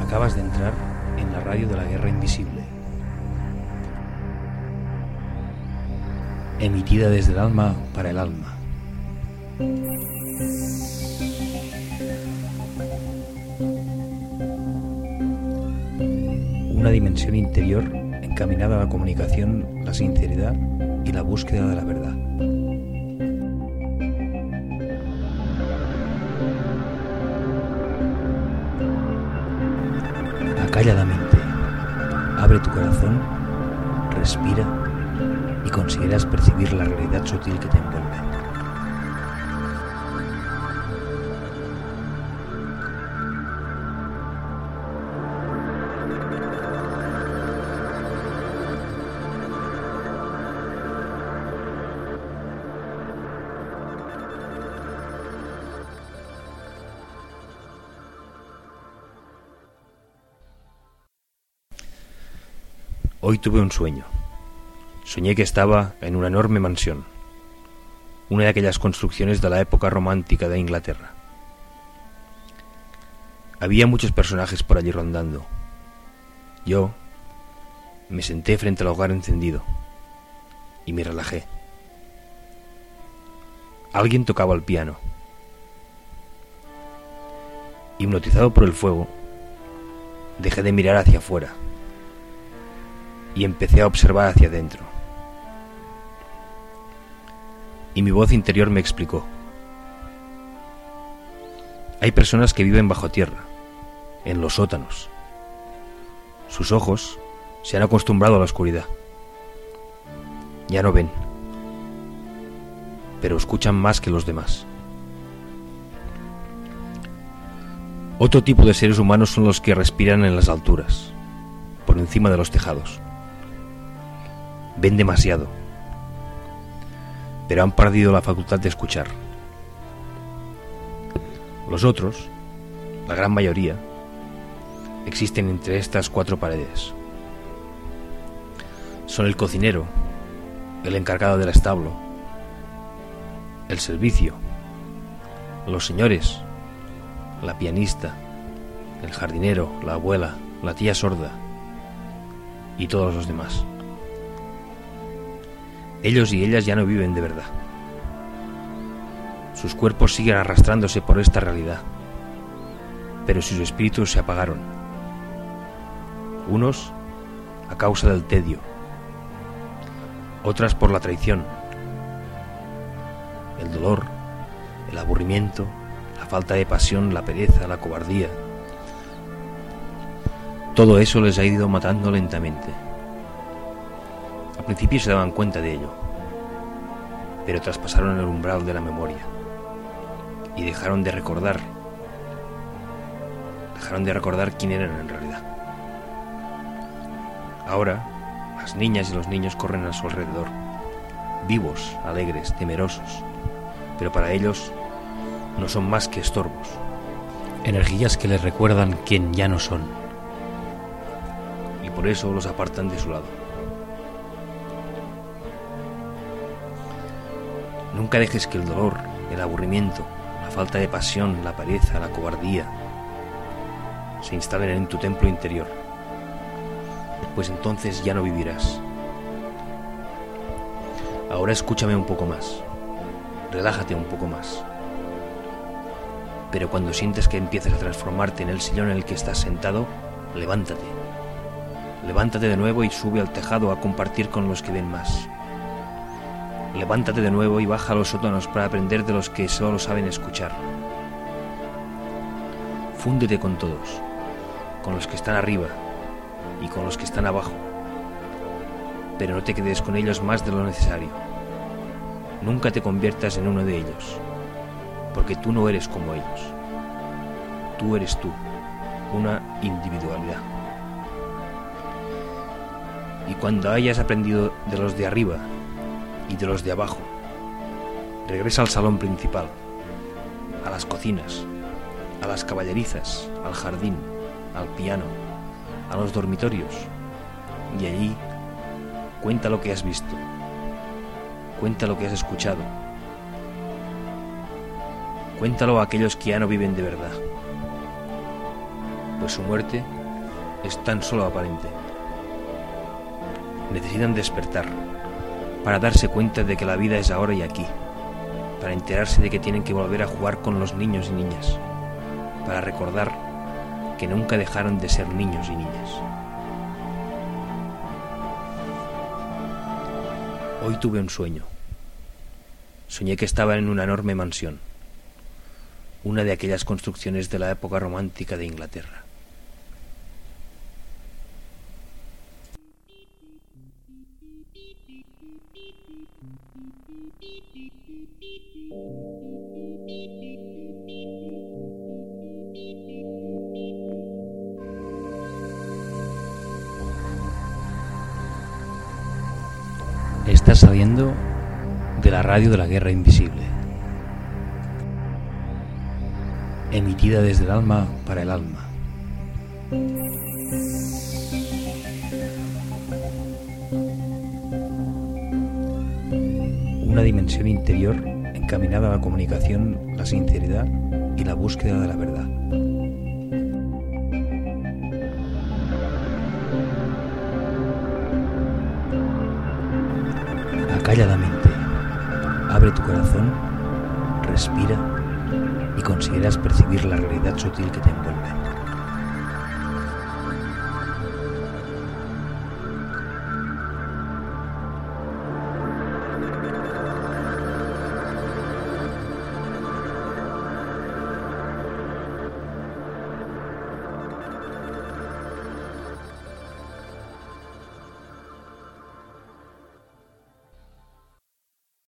Acabas de entrar en la radio de la Guerra Invisible. Emitida desde el alma para el alma. Una dimensión interior encaminada a la comunicación, la sinceridad y la búsqueda de la verdad. Acalla la mente, abre tu corazón, respira y conseguirás percibir la realidad sutil que te envuelve. Hoy tuve un sueño. Soñé que estaba en una enorme mansión, una de aquellas construcciones de la época romántica de Inglaterra. Había muchos personajes por allí rondando. Yo me senté frente al hogar encendido y me relajé. Alguien tocaba el piano. Hipnotizado por el fuego, dejé de mirar hacia afuera y empecé a observar hacia adentro. Y mi voz interior me explicó. Hay personas que viven bajo tierra, en los sótanos. Sus ojos se han acostumbrado a la oscuridad. Ya no ven, pero escuchan más que los demás. Otro tipo de seres humanos son los que respiran en las alturas, por encima de los tejados ven demasiado, pero han perdido la facultad de escuchar. Los otros, la gran mayoría, existen entre estas cuatro paredes. Son el cocinero, el encargado del establo, el servicio, los señores, la pianista, el jardinero, la abuela, la tía sorda y todos los demás. Ellos y ellas ya no viven de verdad. Sus cuerpos siguen arrastrándose por esta realidad, pero sus espíritus se apagaron. Unos a causa del tedio, otras por la traición, el dolor, el aburrimiento, la falta de pasión, la pereza, la cobardía. Todo eso les ha ido matando lentamente principio se daban cuenta de ello, pero traspasaron el umbral de la memoria y dejaron de recordar, dejaron de recordar quién eran en realidad. Ahora, las niñas y los niños corren a su alrededor, vivos, alegres, temerosos, pero para ellos no son más que estorbos, energías que les recuerdan quién ya no son, y por eso los apartan de su lado. Nunca dejes que el dolor, el aburrimiento, la falta de pasión, la pereza, la cobardía se instalen en tu templo interior, pues entonces ya no vivirás. Ahora escúchame un poco más, relájate un poco más. Pero cuando sientes que empiezas a transformarte en el sillón en el que estás sentado, levántate. Levántate de nuevo y sube al tejado a compartir con los que ven más. Levántate de nuevo y baja a los sótanos para aprender de los que solo saben escuchar. Fúndete con todos, con los que están arriba y con los que están abajo. Pero no te quedes con ellos más de lo necesario. Nunca te conviertas en uno de ellos, porque tú no eres como ellos. Tú eres tú, una individualidad. Y cuando hayas aprendido de los de arriba y de los de abajo. Regresa al salón principal, a las cocinas, a las caballerizas, al jardín, al piano, a los dormitorios. Y allí cuenta lo que has visto, cuenta lo que has escuchado, cuéntalo a aquellos que ya no viven de verdad, pues su muerte es tan solo aparente. Necesitan despertar para darse cuenta de que la vida es ahora y aquí, para enterarse de que tienen que volver a jugar con los niños y niñas, para recordar que nunca dejaron de ser niños y niñas. Hoy tuve un sueño. Soñé que estaba en una enorme mansión, una de aquellas construcciones de la época romántica de Inglaterra. Está saliendo de la radio de la guerra invisible. Emitida desde el alma para el alma. Una dimensión interior encaminada a la comunicación, la sinceridad y la búsqueda de la verdad. Acalladamente, abre tu corazón, respira y consideras percibir la realidad sutil que te envuelve.